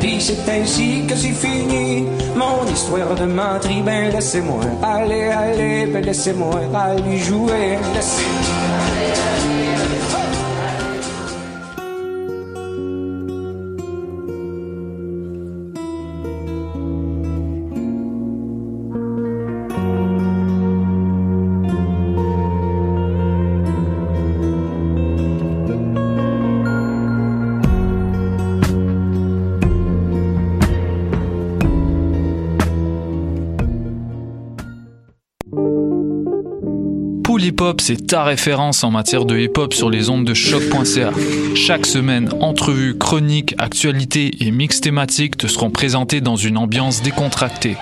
Puis c'est ainsi que c'est fini mon histoire de menterie. Ben laissez-moi aller, aller, ben laissez-moi aller jouer. Laissez-moi c'est ta référence en matière de hip hop sur les ondes de choc.ca. Chaque semaine, entrevues, chroniques, actualités et mix thématiques te seront présentés dans une ambiance décontractée.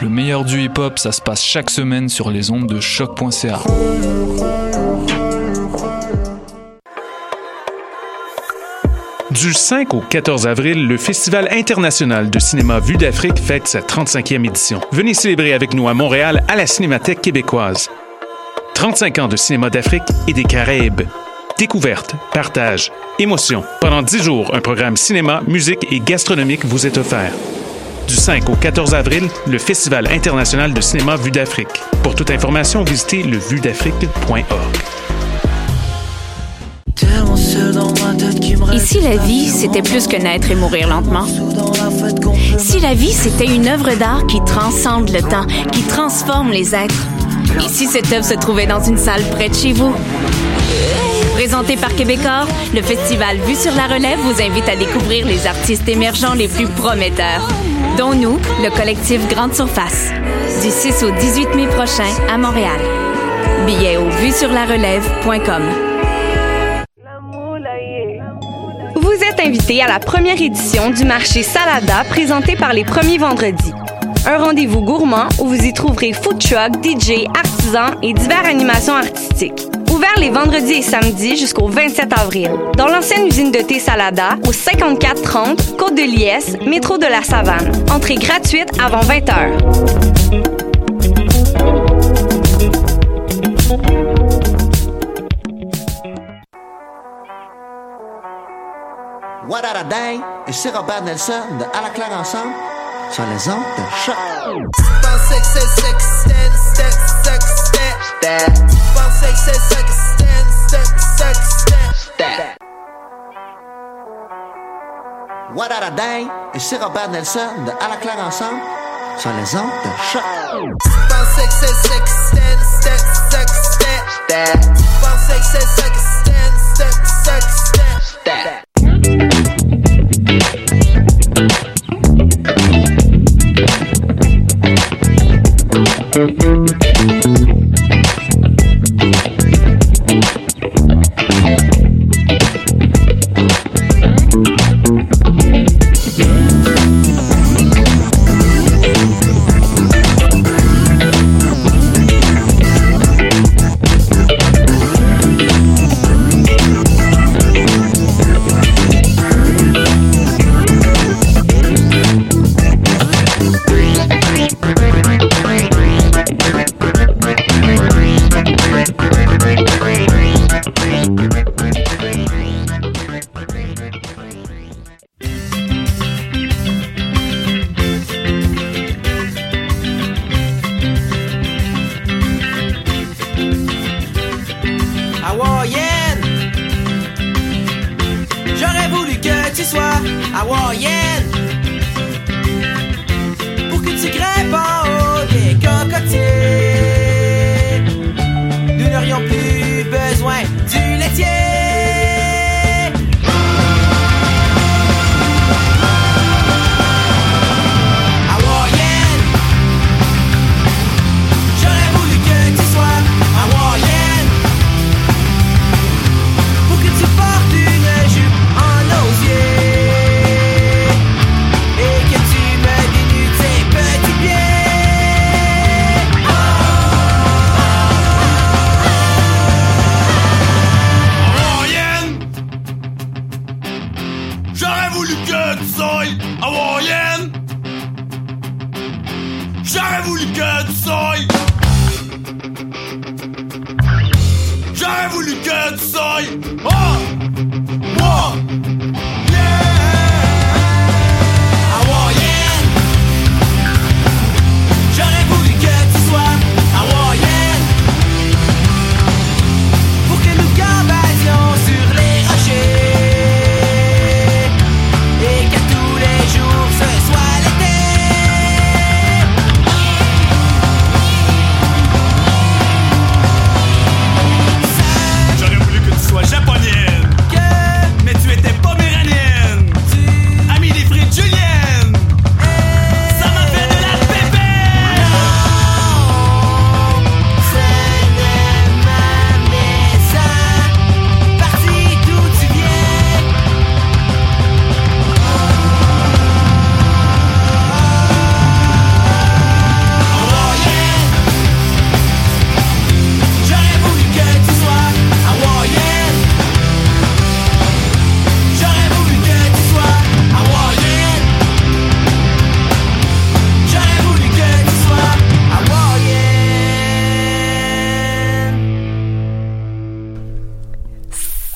Le meilleur du hip hop, ça se passe chaque semaine sur les ondes de choc.ca. Du 5 au 14 avril, le Festival international de cinéma Vue d'Afrique fête sa 35e édition. Venez célébrer avec nous à Montréal à la Cinémathèque québécoise. 35 ans de cinéma d'Afrique et des Caraïbes. Découverte, partage, émotion. Pendant 10 jours, un programme cinéma, musique et gastronomique vous est offert. Du 5 au 14 avril, le Festival international de cinéma Vue d'Afrique. Pour toute information, visitez levuedafrique.org. Et si la vie, c'était plus que naître et mourir lentement? Si la vie, c'était une œuvre d'art qui transcende le temps, qui transforme les êtres? Et si cette œuvre se trouvait dans une salle près de chez vous? Présenté par Québecor, le festival Vue sur la relève vous invite à découvrir les artistes émergents les plus prometteurs, dont nous, le collectif Grande Surface, du 6 au 18 mai prochain à Montréal. Billets au vuesurlarelève.com. Vous êtes invité à la première édition du marché Salada présenté par les premiers vendredis. Un rendez-vous gourmand où vous y trouverez food truck, DJ, artisans et diverses animations artistiques. Ouvert les vendredis et samedis jusqu'au 27 avril. Dans l'ancienne usine de thé Salada, au 5430 Côte de Liesse, métro de la Savane. Entrée gratuite avant 20 h. What a et Robert Nelson de À la claire ensemble sur les ondes de choc. What a Dang et c'est Robert Nelson de À la claire ensemble sur les ondes de choc. Hawaïenne.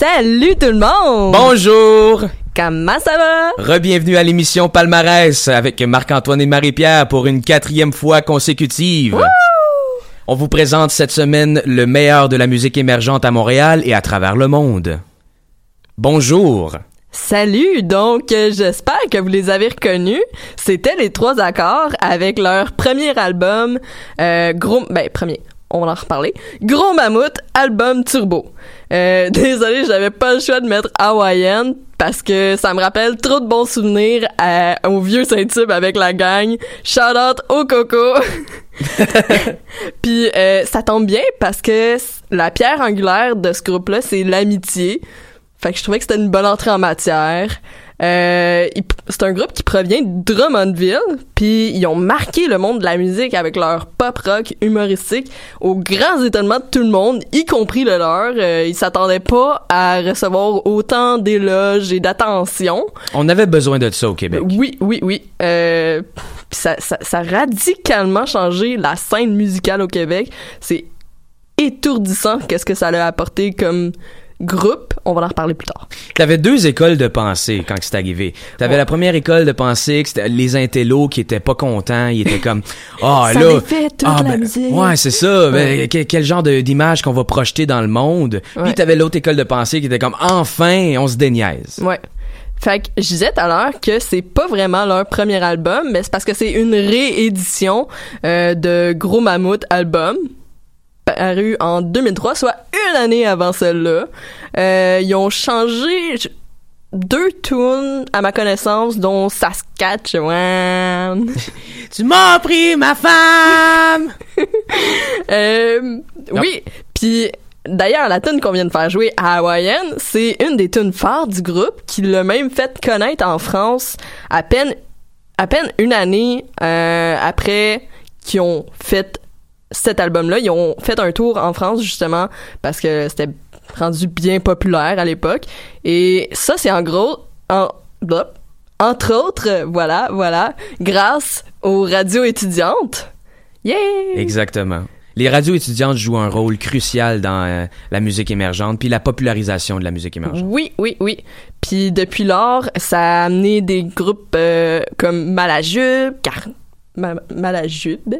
Salut tout le monde! Bonjour! Comment ça va? Rebienvenue à l'émission Palmarès avec Marc-Antoine et Marie-Pierre pour une quatrième fois consécutive. On vous présente cette semaine le meilleur de la musique émergente à Montréal et à travers le monde. Bonjour! Salut! Donc, euh, j'espère que vous les avez reconnus. C'était les trois accords avec leur premier album, euh, gros, ben, premier, on va en reparler. Gros Mammouth, album turbo. Euh, désolé, j'avais pas le choix de mettre Hawaiian parce que ça me rappelle trop de bons souvenirs à- au vieux Saint-Tube avec la gang. Shout out au Coco. Puis euh, ça tombe bien parce que la pierre angulaire de ce groupe-là, c'est l'amitié. Fait que je trouvais que c'était une bonne entrée en matière. Euh, c'est un groupe qui provient de Drummondville, puis ils ont marqué le monde de la musique avec leur pop rock humoristique au grand étonnement de tout le monde, y compris le leur. Euh, ils s'attendaient pas à recevoir autant d'éloges et d'attention. On avait besoin de ça au Québec. Oui, oui, oui. Euh, ça, ça, ça a radicalement changé la scène musicale au Québec. C'est étourdissant qu'est-ce que ça a apporté comme groupe. On va en reparler plus tard. T'avais deux écoles de pensée quand c'est arrivé. T'avais la première école de pensée que c'était les intellos qui étaient pas contents, ils étaient comme ah Ça là défait toute ah, la ben, musique. Ouais, c'est ça. Ben, Ouais. quel, quel genre d'image qu'on va projeter dans le monde. Ouais. Puis t'avais l'autre école de pensée qui était comme enfin, on se déniaise. Ouais. Fait que je disais tout à l'heure que c'est pas vraiment leur premier album, mais c'est parce que c'est une réédition euh, de Gros Mammouth album paru en 2003, soit une année avant celle-là. Euh, ils ont changé deux tunes à ma connaissance, dont Saskatchewan. tu m'as pris ma femme. Euh, oui, puis d'ailleurs la tune qu'on vient de faire jouer à Hawaiian, c'est une des tunes phares du groupe qui l'a même fait connaître en France à peine à peine une année euh, après qu'ils ont fait cet album-là, ils ont fait un tour en France justement parce que c'était rendu bien populaire à l'époque et ça c'est en gros en entre autres, voilà, voilà, grâce aux radios étudiantes. Yeah! Exactement. Les radios étudiantes jouent un rôle crucial dans euh, la musique émergente puis la popularisation de la musique émergente. Oui, oui, oui. Puis depuis lors, ça a amené des groupes euh, comme Malajube, car Ma- Malajube,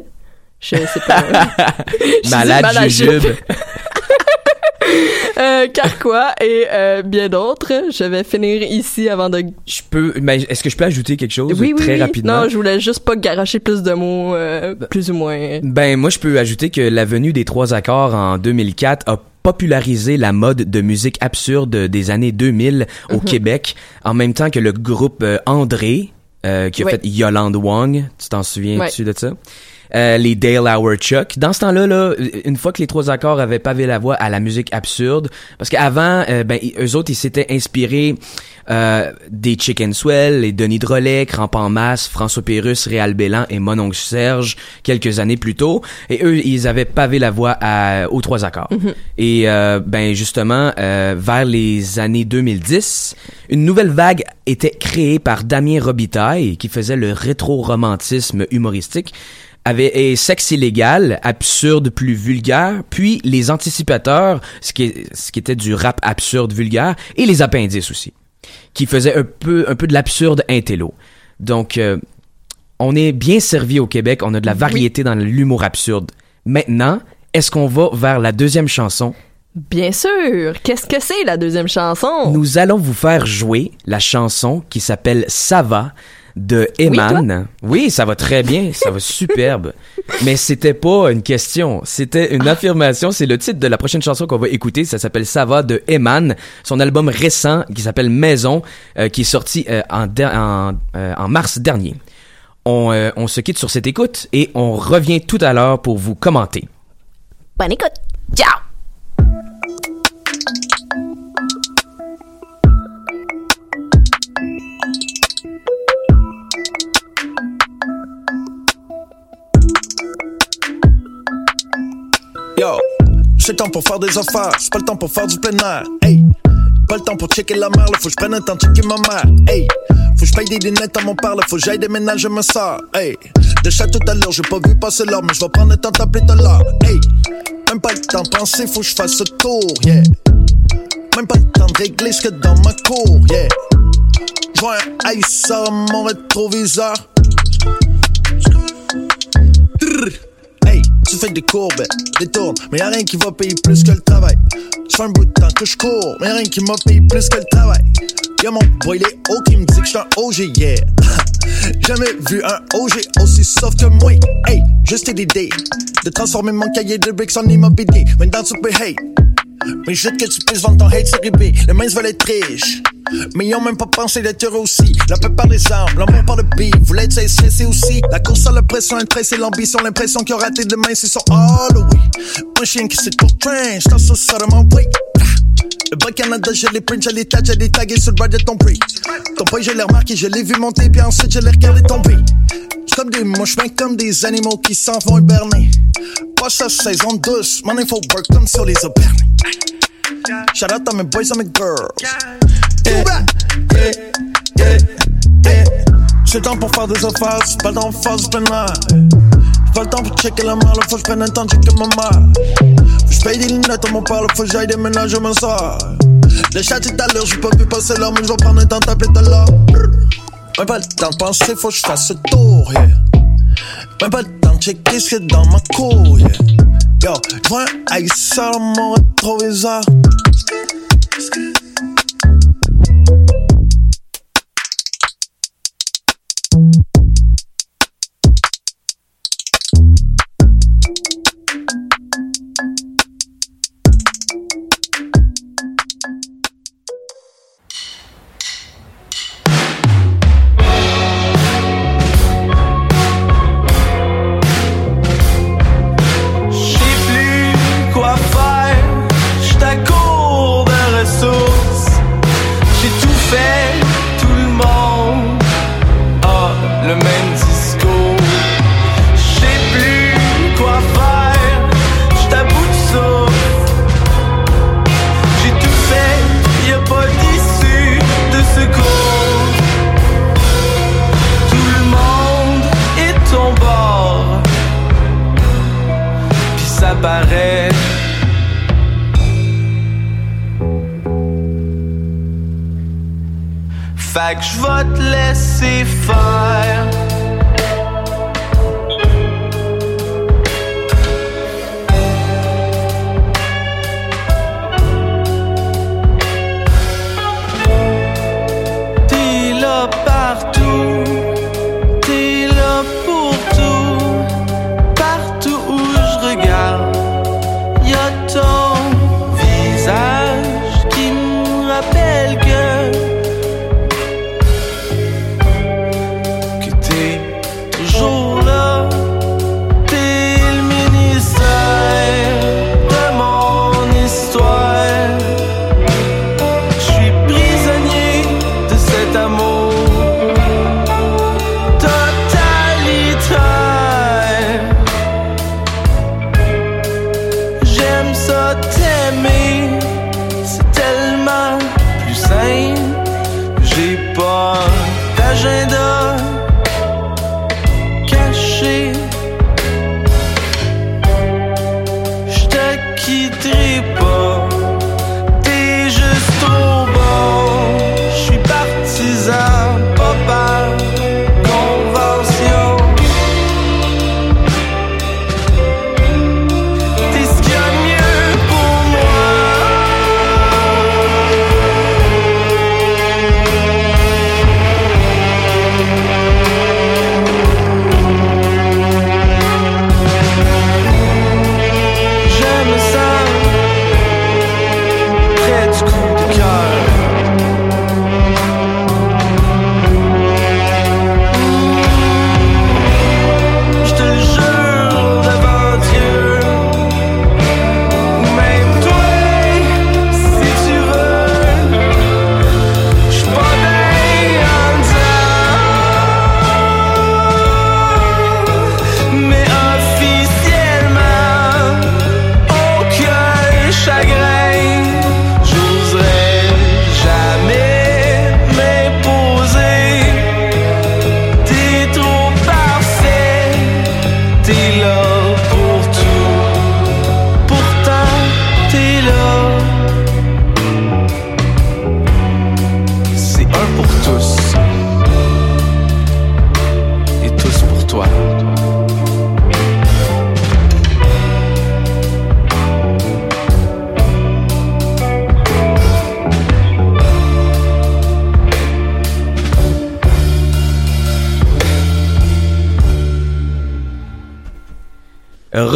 je sais pas. Je Malade Malajube. jujube. euh, Carquois et euh, bien d'autres. Je vais finir ici avant de. Je peux mais est-ce que je peux ajouter quelque chose Oui, oui, très oui. rapidement? Non, je voulais juste pas garocher plus de mots, euh, plus ou moins. Ben moi je peux ajouter que la venue des trois accords en 2004 a popularisé la mode de musique absurde des années 2000 au Mhm. Québec en même temps que le groupe euh, André euh, qui a fait Yolande Wong, tu t'en souviens-tu de ça? Euh, les Dale Hour Chuck. Dans ce temps-là, là, une fois que les trois accords avaient pavé la voie à la musique absurde, parce qu'avant, euh, ben, eux autres, ils s'étaient inspirés euh, des Chicken Swell, les Denis Drolet, Cramp en masse, François Pérus, Réal Bélan et Mononcle Serge quelques années plus tôt. Et eux, ils avaient pavé la voie à, aux trois accords. Mhm. Et euh, ben justement, vers les années 2010, une nouvelle vague était créée par Damien Robitaille, qui faisait le rétro-romantisme humoristique, avait et sexe illégal, absurde plus vulgaire, puis les anticipateurs, ce qui, est- ce qui était du rap absurde vulgaire, et les appendices aussi, qui faisaient un peu un peu de l'absurde intello. Donc euh, on est bien servi au Québec, on a de la variété dans l'humour absurde. Maintenant, est-ce qu'on va vers la deuxième chanson? Bien sûr. Qu'est-ce que c'est la deuxième chanson? Nous allons vous faire jouer la chanson qui s'appelle Ça va de Eman. Oui, ça va très bien, ça va superbe. Mais c'était pas une question, c'était une affirmation. C'est le titre de la prochaine chanson qu'on va écouter. Ça s'appelle Ça va de Eman. Son album récent qui s'appelle Maison, euh, qui est sorti euh, en, der- en, euh, en mars dernier. On, on se quitte sur cette écoute et on revient tout à l'heure pour vous commenter. Bonne écoute. Ciao. J'ai le temps pour faire des affaires, c'est pas le temps pour faire du plein air. Hey, pas le temps pour checker la mer, faut que je prenne un temps checker ma mère. Hey, faut que je paye des lunettes à mon père, là, faut que j'aille déménager ma soeur. Hey, de chat tout à l'heure, j'ai pas vu passer l'heure, mais je vais prendre le temps de tout à l'heure. Hey, même pas le temps de penser, faut que je fasse ce tour, yeah. Même pas le temps de régler ce que dans ma cour, yeah. J'vois un ice à mon rétroviseur. Tu fais des courbes, des tours, mais y'a rien qui va payer plus que le travail. J'fais un bout de temps que je cours, mais y'a rien qui m'a payé plus que le travail. Y'a mon boy, les hauts qui me dit que j'suis un OG, yeah. Jamais vu un OG aussi soft que moi. Hey, juste l'idée de transformer mon cahier de bricks en immobilier. Maintenant tu peux hate. Mais juste que tu puisses vendre ton hate série B. Les mains veulent être riches. Mais ils ont même pas pensé d'être heureux aussi. La paix par les armes, l'amour par le beat. Voulez être stressé aussi. La course à la pression, un trait, c'est l'ambition. L'impression qu'ils ont raté demain, c'est son Halloween. Un chien qui c'est pour train, j't'en sous ça de mon. Le bas Canada, je l'ai print, je l'ai tag, je l'ai tagué sur le bas de ton prix. Ton prix, je l'ai remarqué, je l'ai vu monter, puis ensuite je l'ai regardé tomber. Comme des mouches, comme des animaux qui s'en vont hiberner. Pas sa saison douce, mon info work comme sur les opernés. Shout out à mes boys et mes girls. Yeah, yeah, yeah, yeah. J'ai le temps pour faire des affaires, c'est pas le temps pour faire du. J'ai pas le temps pour checker la main, faut que je prenne un temps de checker ma mère. Faut que je paye des lunettes à mon père, faut que j'aille déménager, je me sors. Le chat est à l'heure, j'ai pas vu passer l'heure, mais je vais prendre un temps de t'appeler tout à l'heure. Même pas le temps de penser, faut que je fasse ce tour, yeah. Même pas le temps de checker ce qu'il y a dans ma cour, yeah. Yo, un ice sur mon rétroviseur.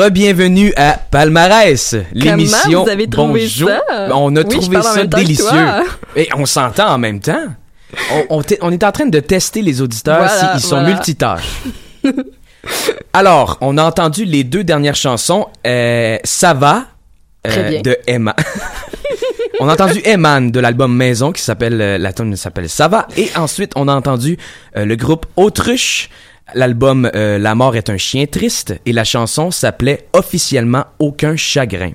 Re-bienvenue à Palmarès, l'émission. vous avez trouvé Bonjour. ça? On a Oui, trouvé ça délicieux. Et on s'entend en même temps. On, on, t'est- on est en train de tester les auditeurs Voilà, s'ils sont voilà. multitâches. Alors, on a entendu les deux dernières chansons. Euh, ça va euh, de Emma. on a entendu Eman de l'album Maison qui s'appelle euh, la tune s'appelle Ça va et ensuite on a entendu le groupe Autruche l'album euh, La mort est un chien triste et la chanson s'appelait officiellement Aucun chagrin.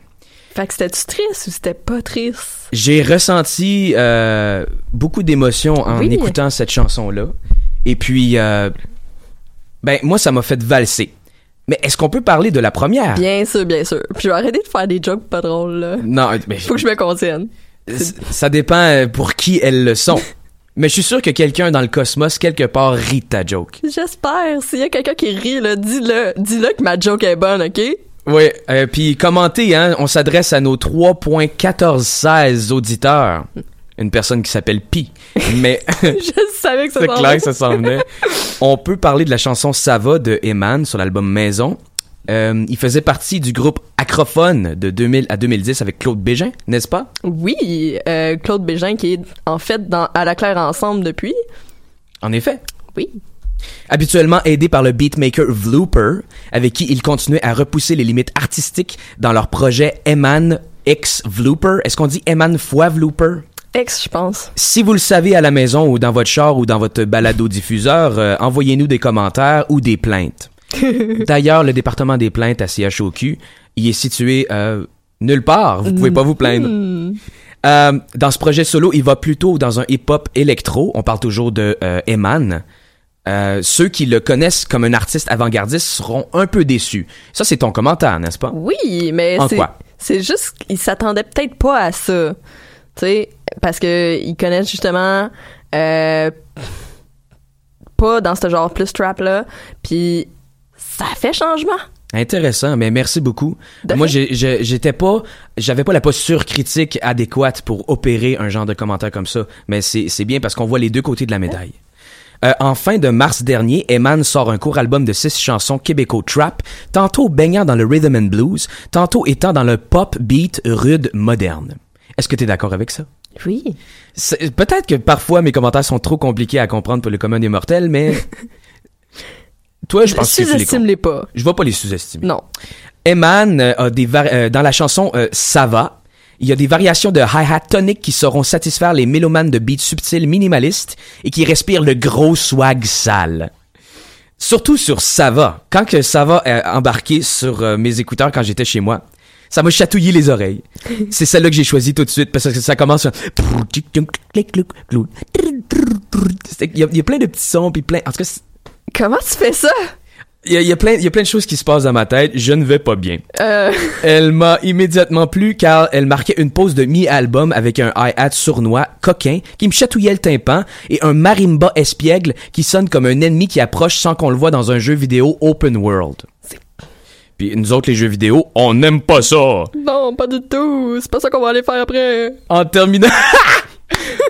Fait que c'était-tu triste ou c'était pas triste? J'ai ressenti euh, beaucoup d'émotions en Oui. écoutant cette chanson-là. Et puis, euh, ben, moi, ça m'a fait valser. Mais est-ce qu'on peut parler de la première? Bien sûr, bien sûr. Puis je vais arrêter de faire des jokes pas drôles, là. Non, mais Faut que je me contienne. ça dépend pour qui elles le sont. mais je suis sûr que quelqu'un dans le cosmos, quelque part, rit de ta joke. J'espère. S'il y a quelqu'un qui rit, là, dis-le. Dis-le que ma joke est bonne, OK? Oui, euh, puis commentez, hein, on s'adresse à nos 3.1416 auditeurs. Une personne qui s'appelle Pi. Mais... je savais que ça C'est clair que ça s'en venait. On peut parler de la chanson Ça va de Eman sur l'album Maison. Euh, il faisait partie du groupe Acrophone de 2000 à 2010 avec Claude Bégin, n'est-ce pas? Oui, euh, Claude Bégin qui est en fait dans à la claire ensemble depuis. En effet. Oui. Habituellement aidé par le beatmaker Vlooper, avec qui il continuait à repousser les limites artistiques dans leur projet Eman X Vlooper. Est-ce qu'on dit Eman fois Vlooper? Ex, je pense. Si vous le savez à la maison ou dans votre char ou dans votre balado-diffuseur, euh, envoyez-nous des commentaires ou des plaintes. D'ailleurs, le département des plaintes à CHOQ, il est situé euh, nulle part. Vous pouvez pas vous plaindre. Hmm. Euh, dans ce projet solo, il va plutôt dans un hip-hop électro. On parle toujours de euh, Eman. Euh, ceux qui le connaissent comme un artiste avant-gardiste seront un peu déçus. Ça, c'est ton commentaire, n'est-ce pas? Oui, mais En c'est quoi? c'est juste qu'ils s'attendaient peut-être pas à ça. Tu sais, parce que ils connaissent justement pas dans ce genre plus trap là, puis ça fait changement. Intéressant, mais merci beaucoup. De Moi, j'étais pas, j'avais pas la posture critique adéquate pour opérer un genre de commentaire comme ça, mais c'est bien parce qu'on voit les deux côtés de la médaille. Euh, en fin de mars dernier, Eman sort un court album de six chansons québéco-trap, tantôt baignant dans le rhythm and blues, tantôt étant dans le pop beat rude moderne. Est-ce que tu es d'accord avec ça? Oui. Peut-être que parfois mes commentaires sont trop compliqués à comprendre pour le commun des mortels, mais toi, je pense Sous-estime-les pas. Je vais pas les sous-estimer. Non. Eman euh, a des vari- euh, dans la chanson euh, Ça va, il y a des variations de hi-hat tonique qui sauront satisfaire les mélomanes de beats subtils minimalistes et qui respirent le gros swag sale. Surtout sur Ça va. Quand que Ça va euh, embarqué sur euh, mes écouteurs quand j'étais chez moi, ça m'a chatouillé les oreilles. C'est celle-là que j'ai choisi tout de suite parce que ça commence Il y, a, plein de petits sons puis plein... En tout cas, Comment tu fais ça? il y, a, il y a plein, il y a plein de choses qui se passent dans ma tête. Je ne vais pas bien. Euh, Elle m'a immédiatement plu car elle marquait une pause de mi-album avec un hi-hat sournois, coquin, qui me chatouillait le tympan, et un marimba espiègle qui sonne comme un ennemi qui approche sans qu'on le voit dans un jeu vidéo open world. Puis nous autres, les jeux vidéo, on n'aime pas ça. non, pas du tout. C'est pas ça qu'on va aller faire après. En terminant...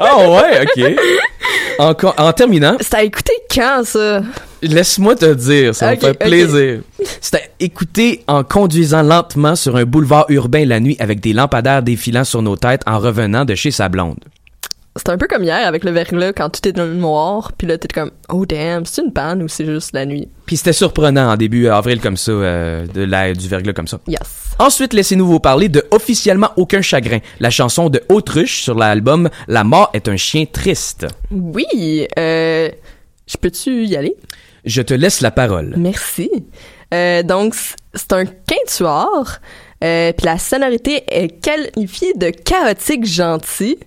Ah ouais, ok. En, en terminant, C'était à écouter quand, ça? Laisse-moi te dire, ça me fait plaisir. C'était écouter en conduisant lentement sur un boulevard urbain la nuit avec des lampadaires défilant sur nos têtes en revenant de chez sa blonde. C'est un peu comme hier avec le verglas quand tout est dans le noir, puis là t'es comme oh damn, c'est une panne ou c'est juste la nuit? Puis c'était surprenant en début avril comme ça, euh, de la, du verglas comme ça. Yes. Ensuite, laissez-nous vous parler de Officiellement Aucun Chagrin, la chanson de Autruche sur l'album La mort est un chien triste. Oui, euh, je peux-tu y aller? Je te laisse la parole. Merci. Euh, donc c'est un quintuor, euh, puis la sonorité est qualifiée de chaotique gentil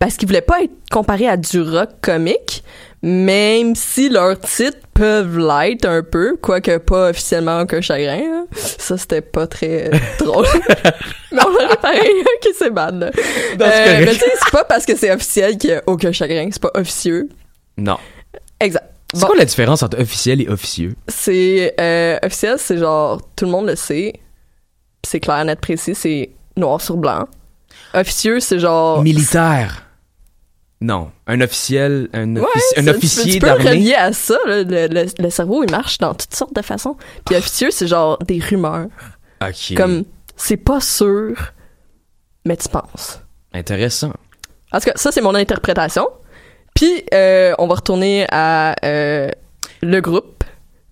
parce qu'ils voulaient pas être comparés à du rock comique, même si leurs titres peuvent l'être un peu, quoique pas officiellement aucun chagrin. là. Ça, c'était pas très drôle. mais on aurait pareil, ok, c'est bad. là. Euh, mais tu sais, c'est pas parce que c'est officiel qu'il y a aucun chagrin, c'est pas officieux. Non. Exact. C'est Bon. quoi la différence entre officiel et officieux? C'est euh, officiel, c'est genre tout le monde le sait. Puis C'est clair, net, précis, c'est noir sur blanc. Officieux, c'est genre Militaire. Non, un officiel, un, Ouais, offici- un ça, tu peux- officier tu peux d'armée. relier à ça. là. Le, le- le cerveau, il marche dans toutes sortes de façons. Puis officieux, c'est genre des rumeurs. Ok. Comme, c'est pas sûr, mais tu penses. Intéressant. En tout cas, ça, c'est mon interprétation. Puis, euh, on va retourner à euh, le groupe,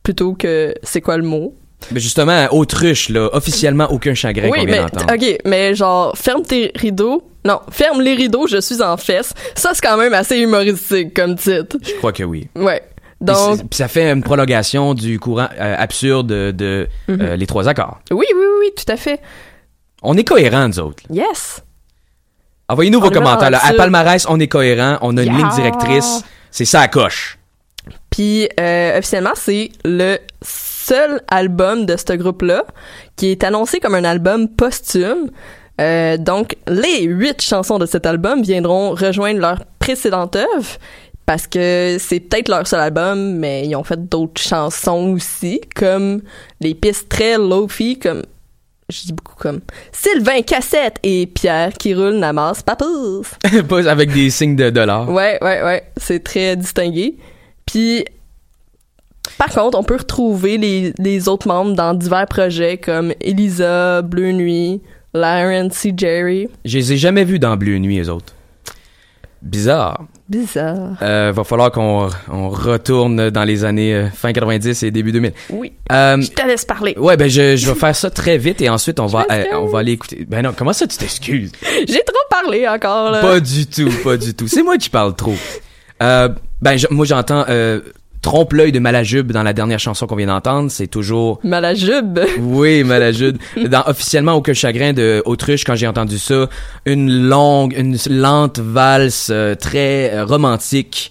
plutôt que c'est quoi le mot. Mais justement, autruche, là, officiellement aucun chagrin oui, qu'on mais, vient d'entendre. ok, mais genre, ferme tes rideaux. Non, ferme les rideaux, je suis en fesse. Ça, c'est quand même assez humoristique comme titre. Je crois que oui. Ouais. Puis Donc, puis ça fait une prolongation du courant euh, absurde de, de, Mhm. euh, les trois accords. oui, oui, oui, oui, tout à fait. On est cohérents, nous autres. Yes. Envoyez-nous vos commentaires. là. À. Palmarès, on est cohérents. On a une ligne directrice. C'est ça à coche. Puis euh, officiellement, c'est le seul album de ce groupe-là qui est annoncé comme un album posthume. Euh, donc, les huit chansons de cet album viendront rejoindre leur précédente œuvre parce que c'est peut-être leur seul album, mais ils ont fait d'autres chansons aussi, comme les pistes très low-fi, comme je dis beaucoup comme Sylvain Cassette et Pierre qui roule Namas Papous. Pas avec des signes de dollars. Ouais, ouais, ouais. C'est très distingué. Puis, par contre, on peut retrouver les, les autres membres dans divers projets comme Elisa, Bleu Nuit, Laren C. Jerry. Je les ai jamais vus dans Bleu Nuit, les autres. Bizarre. Bizarre. Euh, va falloir qu'on on retourne dans les années euh, fin 90 et début 2000. Oui. Euh, Je te laisse parler. ouais, ben je, je vais faire ça très vite et ensuite on va euh, on va aller écouter. Ben non, comment ça tu t'excuses? J'ai trop parlé encore, là. Pas du tout, pas du tout. C'est moi qui parle trop. Ben je- moi j'entends trompe l'œil de Malajube dans la dernière chanson qu'on vient d'entendre. C'est toujours Malajube. Oui, Malajube. Dans officiellement aucun chagrin de Autruche, quand j'ai entendu ça, une longue, une lente valse euh, très euh, romantique.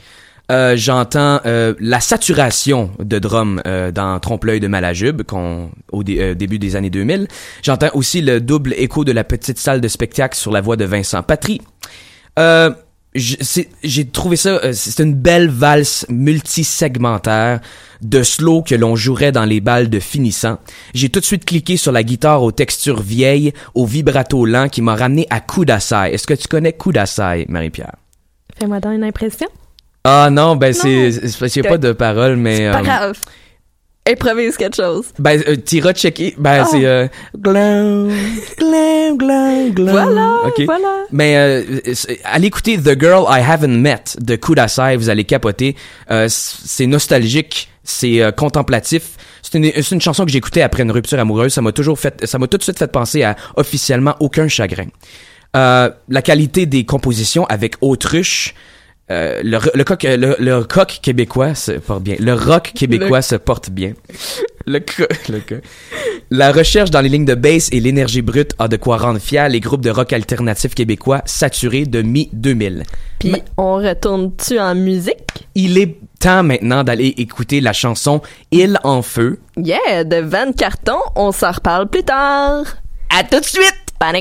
Euh, j'entends euh, la saturation de drum euh, dans Trompe-l'œil de Malajube qu'on au dé- euh, début des années 2000. J'entends aussi le double écho de la petite salle de spectacle sur la voix de Vincent Patry. C'est- j'ai trouvé ça, euh, c'est une belle valse multisegmentaire de slow que l'on jouerait dans les balles de finissant. J'ai tout de suite cliqué sur la guitare aux textures vieilles, au vibrato lent qui m'a ramené à Kudasai. Est-ce que tu connais Kudasai, Marie-Pierre? Fais-moi dans une impression. Ah non, ben c'est, c'est pas de paroles, mais... Pas euh, grave. Improvise quelque chose. Ben, euh, t'iras checker. Ben, Ah. c'est... Euh, glow, glow, glow, glow. Voilà, Ok. voilà. Mais euh, allez écouter The Girl I Haven't Met de Kudasai, vous allez capoter. Euh, c'est nostalgique, c'est euh, contemplatif. C'est une, c'est une chanson que j'écoutais après une rupture amoureuse. Ça m'a toujours fait, ça m'a tout de suite fait penser à officiellement aucun chagrin. Euh, la qualité des compositions avec Autruche. Euh, le, le, coq, le, le coq québécois se porte bien. Le rock québécois Le- se porte bien. Le, le co- La recherche dans les lignes de bass et l'énergie brute a de quoi rendre fier les groupes de rock alternatif québécois saturés de mi-2000. Puis, on retourne-tu en musique? Il est temps maintenant d'aller écouter la chanson Il en feu. Yeah, de Van Carton, on s'en reparle plus tard. À tout de suite! Bonne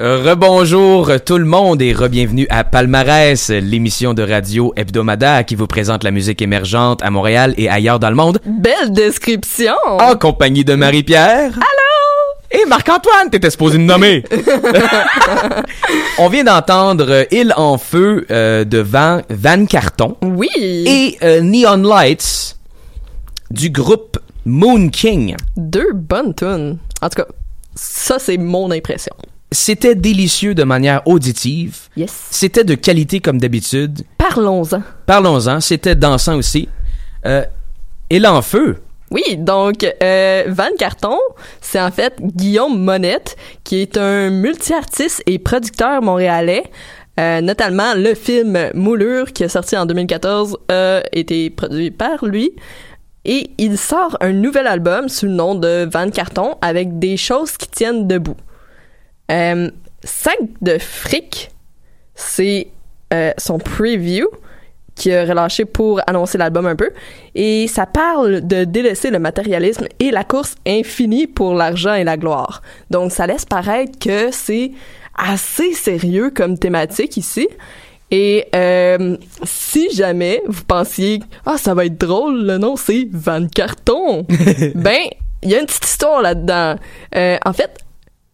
Rebonjour tout le monde et re-bienvenue à Palmarès, l'émission de radio hebdomadaire qui vous présente la musique émergente à Montréal et ailleurs dans le monde. Belle description! En compagnie de Marie-Pierre. Allô! Et Marc-Antoine, t'étais supposé me nommer. On vient d'entendre Île en feu euh, de Van, Van Carton. Oui! Et euh, Neon Lights du groupe Moon King. Deux bonnes tunes. En tout cas, ça, c'est mon impression. C'était délicieux de manière auditive. Yes. C'était de qualité comme d'habitude. Parlons-en. Parlons-en. C'était dansant aussi. Euh, et en feu. Oui, donc euh, Van Carton, c'est en fait Guillaume Monette, qui est un multi-artiste et producteur montréalais. Euh, notamment, le film Moulure, qui est sorti en 2014, a été produit par lui. Et il sort un nouvel album sous le nom de Van Carton avec des choses qui tiennent debout. Euh, Sac de fric, c'est euh, son preview qui a relâché pour annoncer l'album un peu. Et ça parle de délaisser le matérialisme et la course infinie pour l'argent et la gloire. Donc ça laisse paraître que c'est assez sérieux comme thématique ici. Et euh, si jamais vous pensiez ah ça va être drôle le nom c'est Van Carton ben il y a une petite histoire là-dedans euh, en fait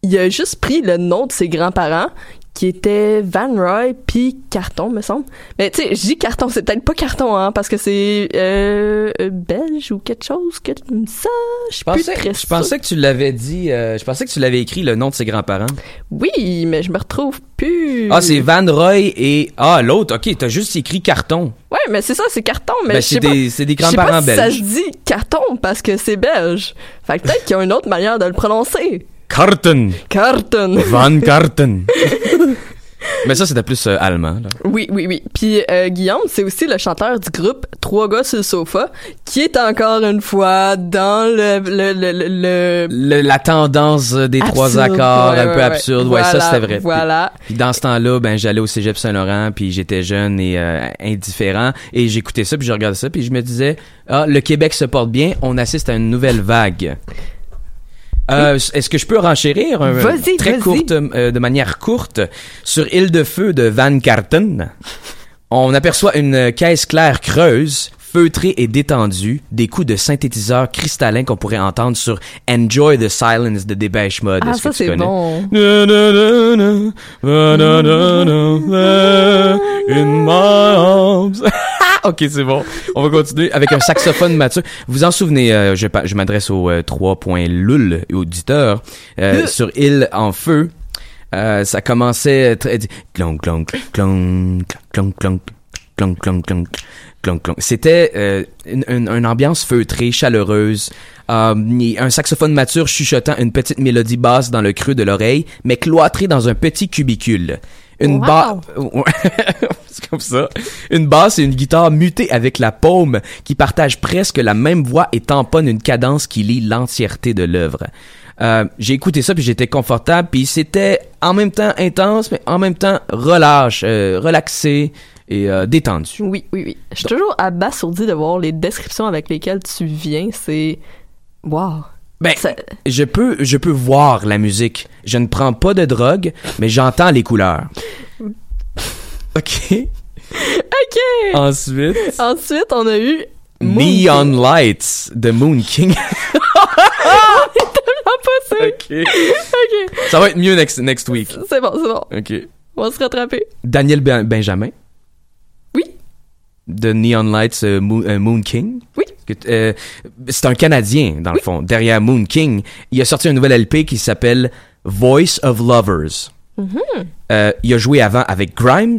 il a juste pris le nom de ses grands-parents qui étaient Van Roy puis Carton me semble mais tu sais je dis Carton c'est peut-être pas Carton hein parce que c'est euh, belge ou quelque chose comme ça je suis plus très je pensais que tu l'avais dit. euh, je pensais que tu l'avais écrit le nom de ses grands-parents. oui mais je me retrouve plus Ah, c'est Van Roy et ah l'autre. Ok, t'as juste écrit carton. ouais mais c'est ça c'est Carton mais Ben, c'est des, c'est des grands-parents si ça belges. se dit carton parce que c'est belge. Fait que peut-être qu'il y a une autre manière de le prononcer. Carton. Carton. Van Carton. Mais ça, c'était plus euh, allemand. Là. Oui, oui, oui. Puis euh, Guillaume, c'est aussi le chanteur du groupe Trois gars sur le sofa, qui est encore une fois dans le le le le, la tendance euh, des trois accords Ouais, un ouais, peu ouais. absurde. Ouais, ça Voilà, c'était vrai. Voilà. Puis dans ce temps-là, ben j'allais au Cégep Saint-Laurent, puis j'étais jeune et euh, indifférent, et j'écoutais ça, puis je regardais ça, puis je me disais, ah, le Québec se porte bien, on assiste à une nouvelle vague. Euh, Est-ce que je peux renchérir euh, très courte, euh, de manière courte, sur Île de feu de Van Carten? On aperçoit une caisse claire creuse, feutrée et détendue, des coups de synthétiseur cristallin qu'on pourrait entendre sur Enjoy the Silence de Depeche Mode. Ah, ça c'est bon. ok, c'est bon. On va continuer avec un saxophone mature. Vous en souvenez, euh, je, je m'adresse aux euh, 3.lul auditeurs euh, sur Île en feu. Euh, ça commençait très clonk clonk clonk clonk clonk clonk clonk clonk clonk clonk. C'était euh, une, une, une ambiance feutrée, chaleureuse. Euh, un saxophone mature chuchotant une petite mélodie basse dans le creux de l'oreille, mais cloîtrée dans un petit cubicule. Une Wow. basse... C'est comme ça. Une basse et une guitare mutée avec la paume qui partagent presque la même voix et tamponnent une cadence qui lie l'entièreté de l'œuvre. Euh, j'ai écouté ça puis j'étais confortable puis c'était en même temps intense mais en même temps relâche, euh, relaxé et euh, détendu. Oui, oui, oui. Je suis toujours abasourdi de voir les descriptions avec lesquelles tu viens. C'est wow. Ben, Ça- je peux je peux voir la musique. Je ne prends pas de drogue, mais j'entends les couleurs. OK. Ok. Ensuite, Ensuite, on a eu Moon Neon King. Lights de Moon King. Pas ça. OK. Ok. Ça va être mieux next next week. C'est bon, c'est bon. OK. On va se rattraper. Daniel Ben- Benjamin. Oui. De Neon Lights euh, Moon, euh, Moon King. Oui. Euh, c'est un Canadien, dans le fond. Derrière Moon King, il a sorti un nouvel LP qui s'appelle Voice of Lovers. Euh, il a joué avant avec Grimes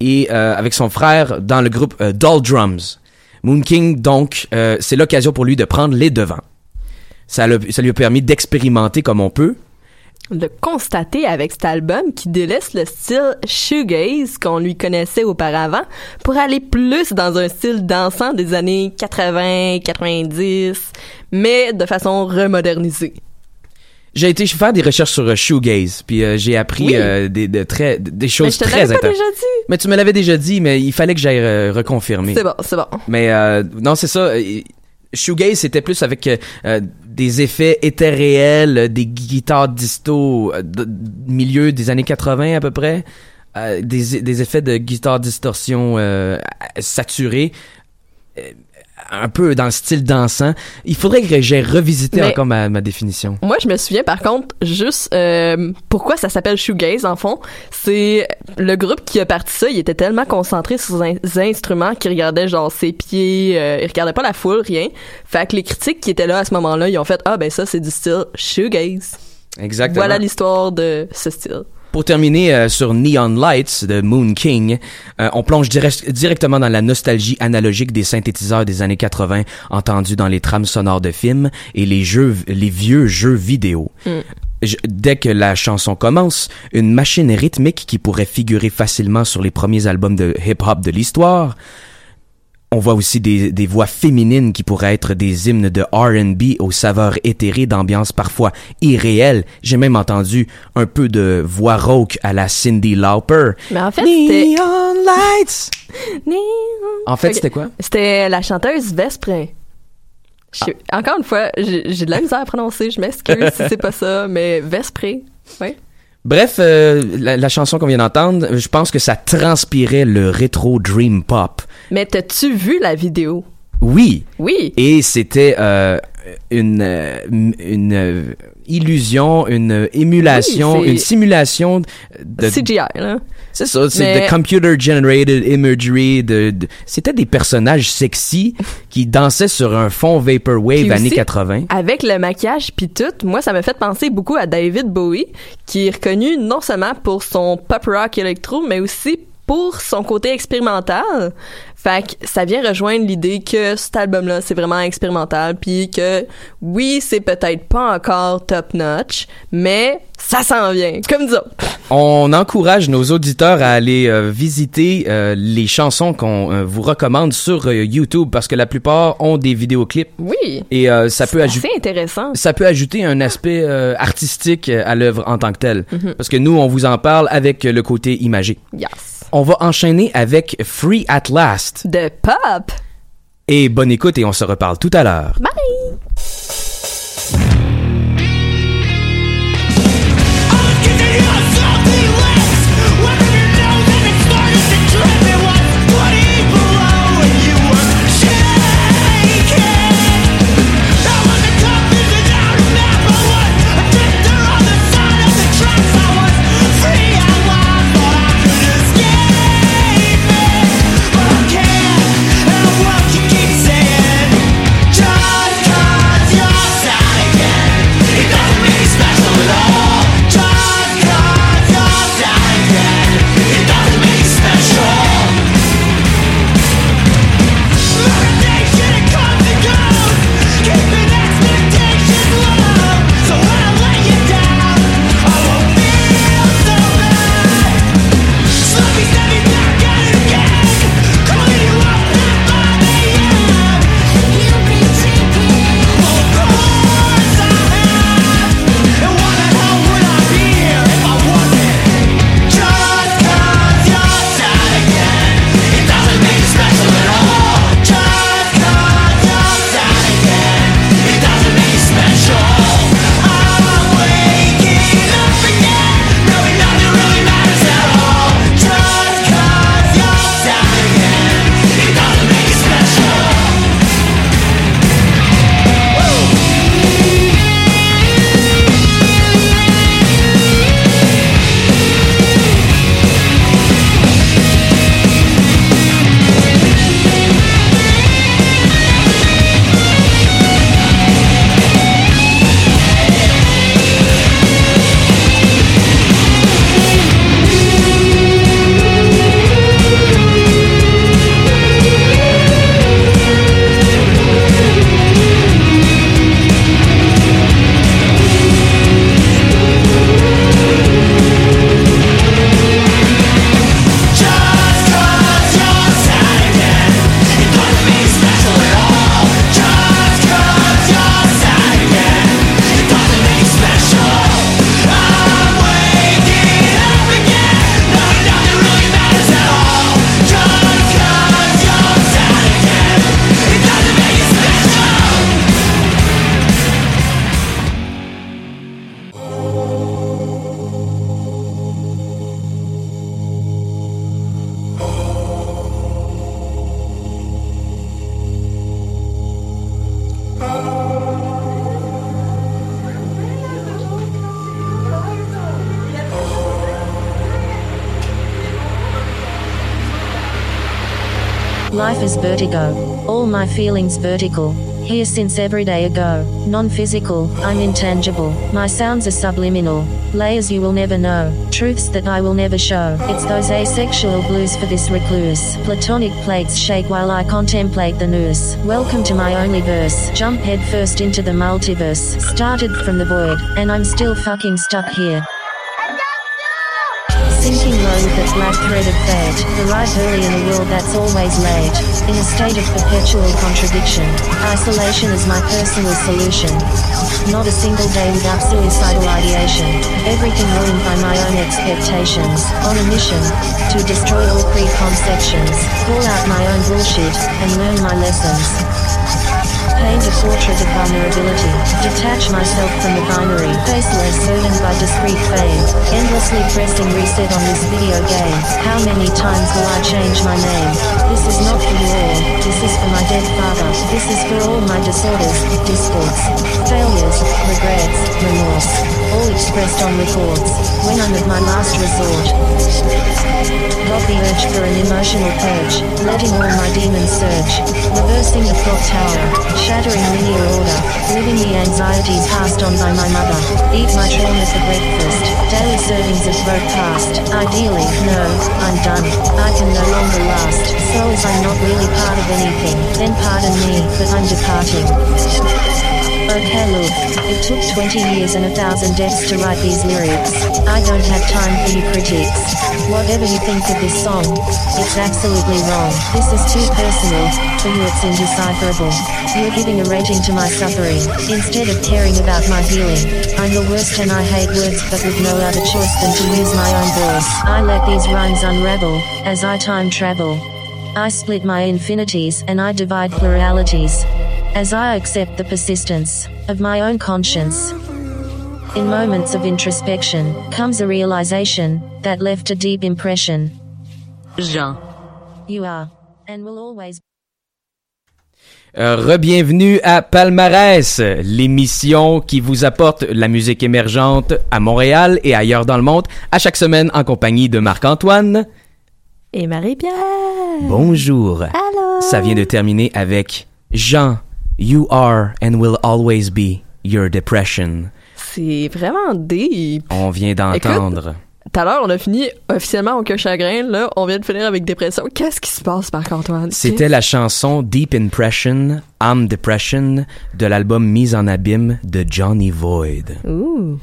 et euh, avec son frère dans le groupe euh, Doll Drums. Moon King, donc, c'est l'occasion pour lui de prendre les devants. Ça, lui a permis d'expérimenter comme on peut, Le constater avec cet album qui délaisse le style shoegaze qu'on lui connaissait auparavant pour aller plus dans un style dansant des années 80, 90, mais de façon remodernisée. J'ai été faire des recherches sur euh, shoegaze, puis euh, j'ai appris Oui. euh, des, de très, des Mais choses je te très pas intéressantes. déjà dit. Mais tu me l'avais déjà dit, mais il fallait que j'aille euh, reconfirmer. C'est bon, c'est bon. Mais non, c'est ça. Shoegaze, c'était plus avec des effets éthériels, des guitares disto, de- milieu des années 80 à peu près, des, des effets de guitare distorsion saturés, euh, un peu dans le style dansant. Il faudrait que j'ai revisité Mais- encore ma, ma définition. Moi, je me souviens par contre juste euh, pourquoi ça s'appelle shoegaze en fond? C'est le groupe qui a parti ça, il était tellement concentré sur ses instruments qu'il regardait genre ses pieds, euh, il regardait pas la foule, rien. Fait que les critiques qui étaient là à ce moment-là, ils ont fait ah ben ça c'est du style shoegaze. Exactement. Voilà l'histoire de ce style. Pour terminer euh, sur Neon Lights de Moon King, euh, on plonge direct- directement dans la nostalgie analogique des synthétiseurs des années 80 entendus dans les trames sonores de films et les jeux, les vieux jeux vidéo. Mm. Je- dès que la chanson commence, une machine rythmique qui pourrait figurer facilement sur les premiers albums de hip-hop de l'histoire. On voit aussi des, des voix féminines qui pourraient être des hymnes de R&B aux saveurs éthérées d'ambiance parfois irréelles. J'ai même entendu un peu de voix rauque à la Cindy Lauper. Mais en fait, c'était Neon Lights! En fait, c'était quoi? C'était la chanteuse Vesprin. Je Encore une fois, j'ai de la misère à prononcer, je m'excuse si c'est pas ça, mais Vespré. Oui. Bref, euh, la, la chanson qu'on vient d'entendre, je pense que ça transpirait le rétro dream pop. Mais t'as-tu vu la vidéo? Oui. Oui. Et c'était euh, une, euh, une euh, illusion, une émulation, Oui, une simulation de... CGI, là. C'est ça, c'est Mais- de computer generated imagery. De, de- c'était des personnages sexy qui dansaient sur un fond vaporwave années aussi, 80. Avec le maquillage puis tout, moi ça m'a fait penser beaucoup à David Bowie, qui est reconnu non seulement pour son pop rock électro, mais aussi pour son côté expérimental. Fait que ça vient rejoindre l'idée que cet album-là, c'est vraiment expérimental, puis que oui, c'est peut-être pas encore top notch, mais ça s'en vient, comme ça. On encourage nos auditeurs à aller euh, visiter euh, les chansons qu'on euh, vous recommande sur YouTube parce que la plupart ont des vidéoclips Oui. et ça peut C'est ajouter assez intéressant. ça peut ajouter un aspect artistique à l'œuvre en tant que telle. Mhm. Parce que nous, on vous en parle avec le côté imagé. Yes. On va enchaîner avec Free at Last. De pop. Et bonne écoute et on se reparle tout à l'heure. Bye. Is vertigo. All my feelings vertical. Here since every day ago. Non physical, I'm intangible. My sounds are subliminal. Layers you will never know. Truths that I will never show. It's those asexual blues for this recluse. Platonic plates shake while I contemplate the news. Welcome to my only verse. Jump head first into the multiverse. Started from the void, and I'm still fucking stuck here. Sinking low the black thread of fate, arrive early in a world that's always late, in a state of perpetual contradiction. Isolation is my personal solution. Not a single day without suicidal ideation. Everything ruined by my own expectations. On a mission to destroy all preconceptions, call out my own bullshit, and learn my lessons. Portrait of vulnerability. Detach myself from the binary. Faceless burdened by discrete fame. Endlessly pressing reset on this video game. How many times will I change my name? This is not for you all. This is for my dead father. This is for all my disorders, discords, failures, regrets, remorse. All expressed on records. When I'm at my last resort. Got the urge for an emotional purge. Letting all my demons surge. Reversing the clock tower. Shattering linear order. Living the anxieties passed on by my mother. Eat my trauma for breakfast. Daily servings of broke past. Ideally, no, I'm done. I can no longer last. So as I'm not really part of anything, then pardon me, but I'm departing. Okay look, it took 20 years and a thousand deaths to write these lyrics. I don't have time for you critics. Whatever you think of this song, it's absolutely wrong. This is too personal, for you it's indecipherable. You're giving a rating to my suffering, instead of caring about my healing. I'm the worst and I hate words but with no other choice than to use my own voice. I let these rhymes unravel, as I time travel. I split my infinities and I divide pluralities. As I accept the persistence of my own conscience. In moments of introspection comes a realization that left a deep impression. Jean. You are, and will always Euh, Rebienvenue à Palmarès, l'émission qui vous apporte la musique émergente à Montréal et ailleurs dans le monde, à chaque semaine en compagnie de Marc-Antoine. Et Marie-Pierre. Bonjour. Allô. Ça vient de terminer avec Jean, You are and will always be your depression. C'est vraiment deep. On vient d'entendre. Tout à l'heure, on a fini officiellement Aucun chagrin. Là, on vient de finir avec dépression. Qu'est-ce qui se passe, Marc-Antoine? C'était la chanson Deep Impression, I'm Depression de l'album Mise en abîme de Johnny Void. Ouh.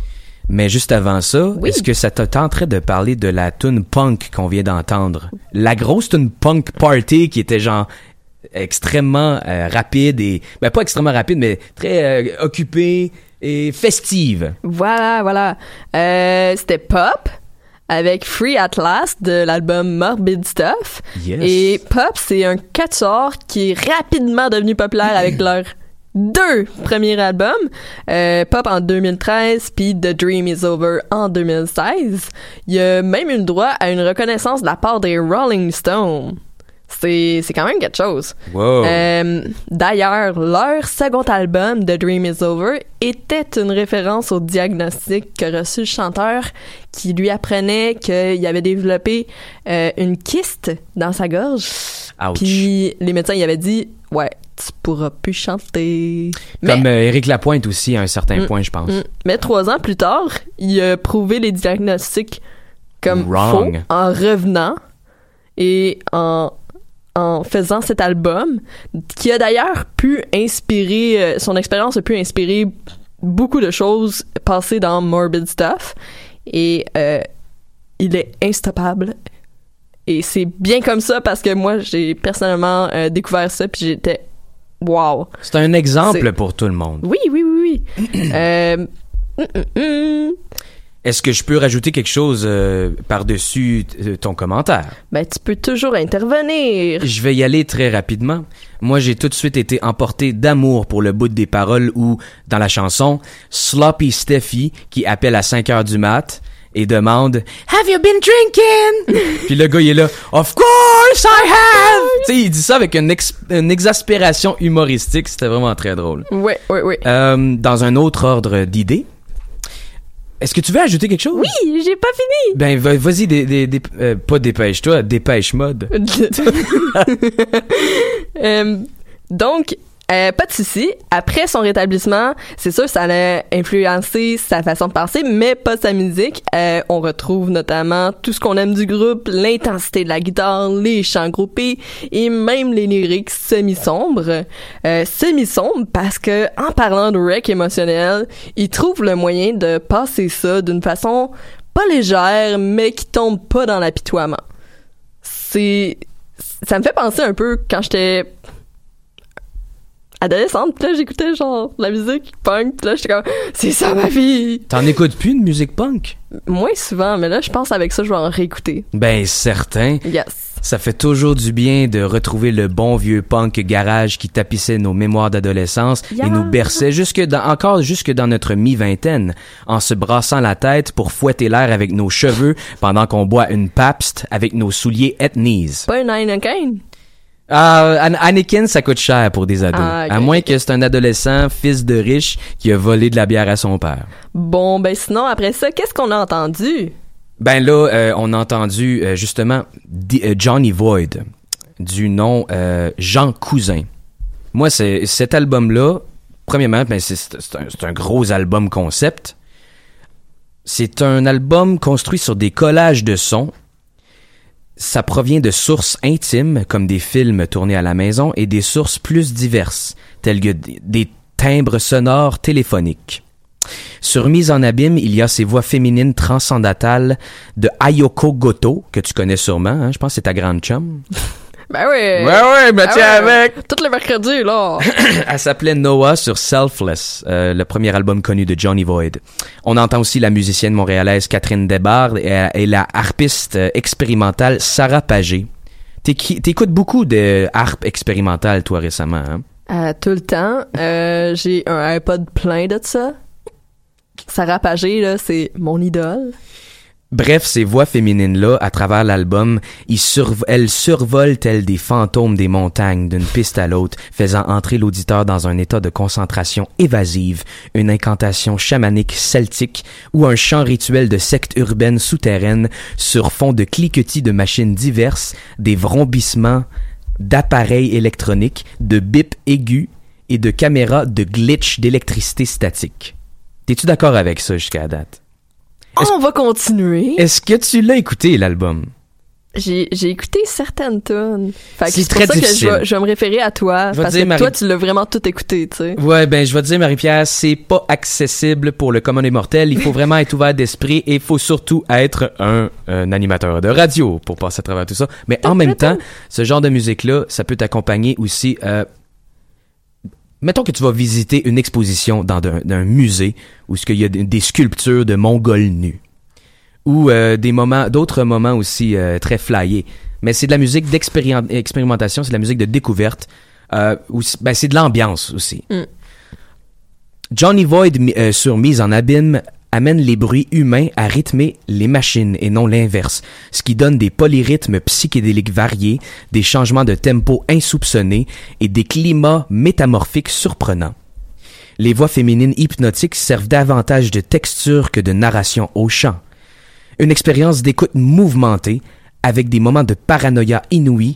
Mais juste avant ça, Oui. est-ce que ça te tenterait de parler de la tune punk qu'on vient d'entendre? La grosse tune punk party qui était genre extrêmement euh, rapide et ben pas extrêmement rapide mais très euh, occupée et festive. Voilà, voilà. Euh, C'était Pop avec Free at Last de l'album Morbid Stuff. Yes. Et Pop, c'est un quatuor qui est rapidement devenu populaire avec leur deux premiers albums. Euh, Pop en 2013 puis The Dream Is Over en 2016. Il y a même eu le droit à une reconnaissance de la part des Rolling Stones. C'est c'est quand même quelque chose. Wow. Euh, D'ailleurs, leur second album, The Dream Is Over, était une référence au diagnostic que reçut le chanteur qui lui apprenait qu'il avait développé euh, une kyste dans sa gorge. Ouch. Puis les médecins y avaient dit Ouais, tu pourras plus chanter. Comme euh, Éric Lapointe aussi à un certain Mm, point, je pense. Mm. Mais trois ans plus tard, il a prouvé les diagnostics comme Wrong. faux en revenant et en en faisant cet album qui a d'ailleurs pu inspirer euh, son expérience a pu inspirer beaucoup de choses passées dans Morbid Stuff et euh, il est instoppable et c'est bien comme ça parce que moi j'ai personnellement euh, découvert ça puis j'étais wow C'est un exemple pour tout le monde. oui oui oui oui euh, hum, hum, hum. Est-ce que je peux rajouter quelque chose euh, par-dessus euh, ton commentaire? ben tu peux toujours intervenir Je vais y aller très rapidement. Moi, j'ai tout de suite été emporté d'amour pour le bout des paroles où, dans la chanson, Sloppy Steffi, qui appelle à 5 heures du mat et demande Have you been drinking? Puis le gars, il est là Of course I have! tu sais, il dit ça avec une, ex- une exaspération humoristique. C'était vraiment très drôle. ouais ouais ouais Euh, dans un autre ordre d'idées, Est-ce que tu veux ajouter quelque chose? Oui, j'ai pas fini. Ben, va- vas-y, des, des, des- euh, pas dépêche-toi, dépêche mode. Euh, donc, euh, pas de souci. Après son rétablissement, c'est sûr, ça a influencé sa façon de penser, mais pas sa musique. Euh, on retrouve notamment tout ce qu'on aime du groupe, l'intensité de la guitare, les chants groupés et même les lyrics semi-sombres. Euh, semi-sombres parce que, en parlant de wreck émotionnel, il trouve le moyen de passer ça d'une façon pas légère, mais qui tombe pas dans l'apitoiement. C'est ça me fait penser un peu quand j'étais adolescente, pis là j'écoutais genre la musique punk, pis là j'étais comme c'est ça ma vie. T'en écoutes plus de musique punk? Moins souvent, mais là je pense avec ça je vais en réécouter. Ben, certain. Yes. Ça fait toujours du bien de retrouver le bon vieux punk garage qui tapissait nos mémoires d'adolescence Yeah. et nous berçait jusque dans, encore jusque dans notre mi-vingtaine, en se brassant la tête pour fouetter l'air avec nos cheveux pendant qu'on boit une Pabst avec nos souliers Etnies. Pas un Heineken? Ah, An- Anakin, ça coûte cher pour des ados. Ah, à moins que c'est un adolescent, fils de riche, qui a volé de la bière à son père. Bon ben sinon après ça, qu'est-ce qu'on a entendu? Ben là, euh, on a entendu euh, justement D- euh, Johnny Void, du nom Jean Cousin. Moi, c'est cet album-là, premièrement, ben c'est un, c'est un gros album concept. C'est un album construit sur des collages de sons. Ça provient de sources intimes, comme des films tournés à la maison, et des sources plus diverses, telles que des- timbres sonores téléphoniques. Sur Mise en abîme, il y a ces voix féminines transcendantales de Ayoko Goto, que tu connais sûrement, hein, je pense que c'est ta grande chum. Ben oui. Ouais, ouais, me Ah tiens ouais. avec. Tous les mercredis là. Elle s'appelait Noah sur Selfless, euh, le premier album connu de Johnny Void. On entend aussi la musicienne montréalaise Catherine Desbardes et, et la harpiste expérimentale Sarah Pagé. T'écoutes beaucoup de harpe expérimentale, toi, récemment, hein? Euh, tout le temps. Euh, j'ai un iPod plein de ça. Sarah Pagé, là, c'est mon idole. Bref, ces voix féminines-là, à travers l'album, elles survolent telles des fantômes des montagnes d'une piste à l'autre, faisant entrer l'auditeur dans un état de concentration évasive, une incantation chamanique celtique ou un chant rituel de secte urbaine souterraine sur fond de cliquetis de machines diverses, des vrombissements d'appareils électroniques, de bips aigus et de caméras de glitch d'électricité statique. T'es-tu d'accord avec ça jusqu'à date? On va continuer. Est-ce que tu l'as écouté, l'album? J'ai, j'ai écouté certaines tunes. C'est très ça que je vais, je vais me référer à toi. Parce que Marie- toi, tu l'as vraiment tout écouté, tu sais. Ouais, ben je vais te dire, Marie-Pierre, c'est pas accessible pour le commun des mortels. Il faut vraiment être ouvert d'esprit et il faut surtout être un, un animateur de radio pour passer à travers tout ça. Mais en même temps, ce genre de musique-là, ça peut t'accompagner aussi... Euh, mettons que tu vas visiter une exposition dans d'un musée où il y a des sculptures de Mongols nus. Ou euh, des moments, d'autres moments aussi euh, très flyés. Mais c'est de la musique d'expérimentation, c'est de la musique de découverte. Euh, ben, c'est de l'ambiance aussi. Johnny Void euh, sur Mise en abîme amène les bruits humains à rythmer les machines et non l'inverse, ce qui donne des polyrythmes psychédéliques variés, des changements de tempo insoupçonnés et des climats métamorphiques surprenants. Les voix féminines hypnotiques servent davantage de texture que de narration au chant. Une expérience d'écoute mouvementée, avec des moments de paranoïa inouïs,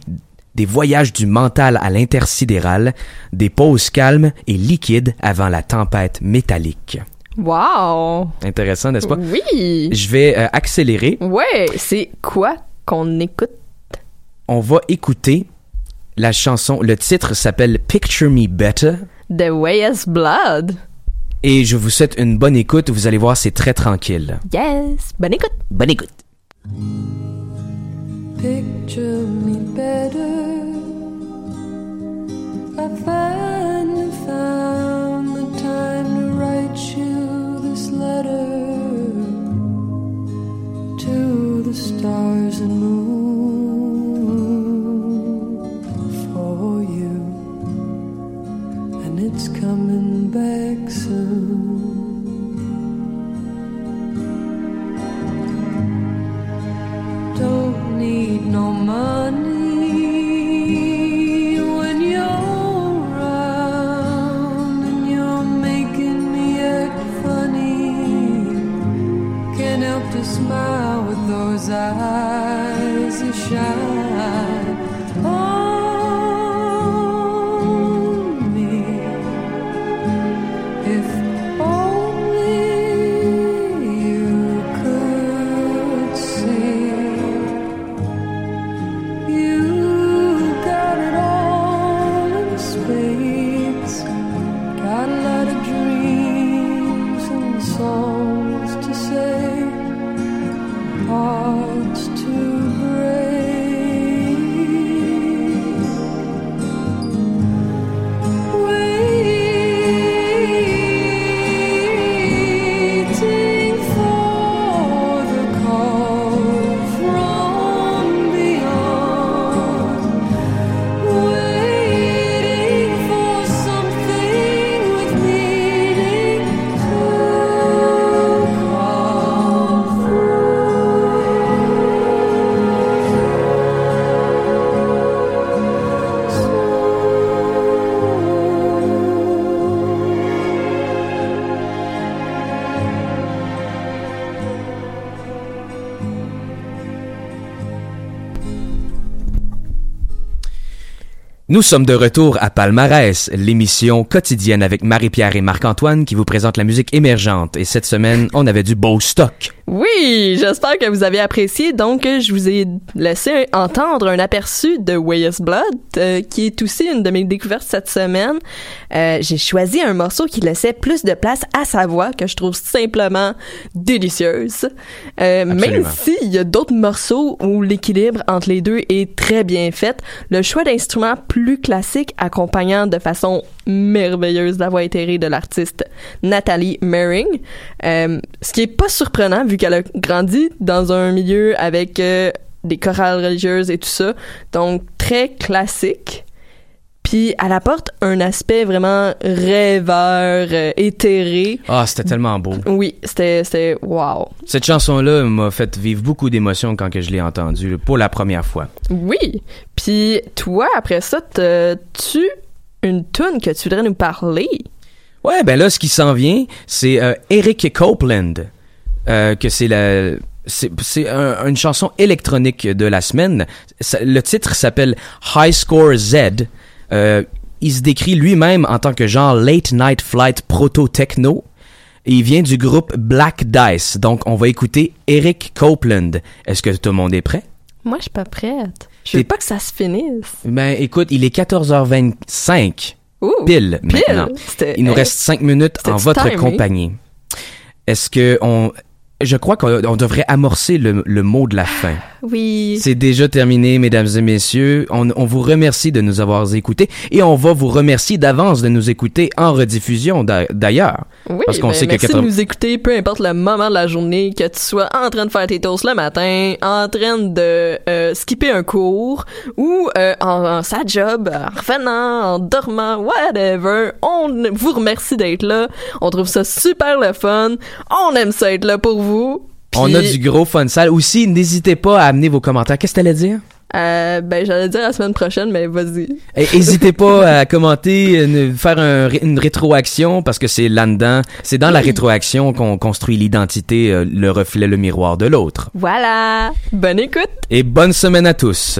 des voyages du mental à l'intersidéral, des pauses calmes et liquides avant la tempête métallique. Wow! Intéressant, n'est-ce pas? Oui! Je vais euh, accélérer. Ouais, c'est quoi qu'on écoute? On va écouter la chanson. Le titre s'appelle Picture Me Better. The Way Blood. Et je vous souhaite une bonne écoute. Vous allez voir, c'est très tranquille. Yes! Bonne écoute! Bonne écoute. Picture me better. I finally found the time to write you this to the stars and moon for you, and it's coming back soon. Don't need no money smile with those eyes. Nous sommes de retour à Palmarès, l'émission quotidienne avec Marie-Pierre et Marc-Antoine qui vous présente la musique émergente. Et cette semaine, on avait du beau stock. Oui, j'espère que vous avez apprécié. Donc, je vous ai laissé entendre un aperçu de Way's Blood, euh, qui est aussi une de mes découvertes cette semaine. Euh, J'ai choisi un morceau qui laissait plus de place à sa voix, que je trouve simplement délicieuse. Euh, même s'il y a d'autres morceaux où l'équilibre entre les deux est très bien fait, le choix d'instruments plus classiques accompagnant de façon merveilleuse la voix éthérée de l'artiste Nathalie Mering, euh, ce qui est pas surprenant vu qu'elle a grandi dans un milieu avec euh, des chorales religieuses et tout ça, donc très classique. Puis elle apporte un aspect vraiment rêveur, euh, éthéré. Ah, c'était tellement beau. Oui, c'était c'était wow. Cette chanson-là m'a fait vivre beaucoup d'émotions quand que je l'ai entendue, là, pour la première fois. Oui. Puis toi, après ça, t'as-tu une tune que tu voudrais nous parler? Ouais, ben là, ce qui s'en vient, c'est euh, Eric Copeland, euh, que c'est la... C'est c'est un- une chanson électronique de la semaine. Ça- le titre s'appelle High Score Z. Euh, il se décrit lui-même en tant que genre late night flight proto-techno. Et il vient du groupe Black Dice. Donc, on va écouter Eric Copeland. Est-ce que tout le monde est prêt? Moi, je suis pas prête. Je veux pas que ça se finisse. Ben, écoute, il est 14h25. Ouh, pile, pile. maintenant. Il nous reste 5 minutes en votre timé. compagnie. Est-ce que on... Je crois qu'on on devrait amorcer le, le mot de la fin. Oui. C'est déjà terminé, mesdames et messieurs. On, on vous remercie de nous avoir écoutés et on va vous remercier d'avance de nous écouter en rediffusion d'a- d'ailleurs. Oui, Parce qu'on ben, sait que merci 80 de nous écouter, peu importe le moment de la journée, que tu sois en train de faire tes toasts le matin, en train de euh, skipper un cours, ou euh, en, en sa job, en revenant, en dormant, whatever. On vous remercie d'être là. On trouve ça super le fun. On aime ça être là pour vous. On a du gros fun sale. Aussi, n'hésitez pas à amener vos commentaires. Qu'est-ce que t'allais dire? euh, ben, j'allais dire la semaine prochaine, mais vas-y. N'hésitez pas à commenter, faire un une rétroaction parce que c'est là-dedans, c'est dans la rétroaction qu'on construit l'identité, euh, le reflet, le miroir de l'autre. Voilà. Bonne écoute. Et bonne semaine à tous.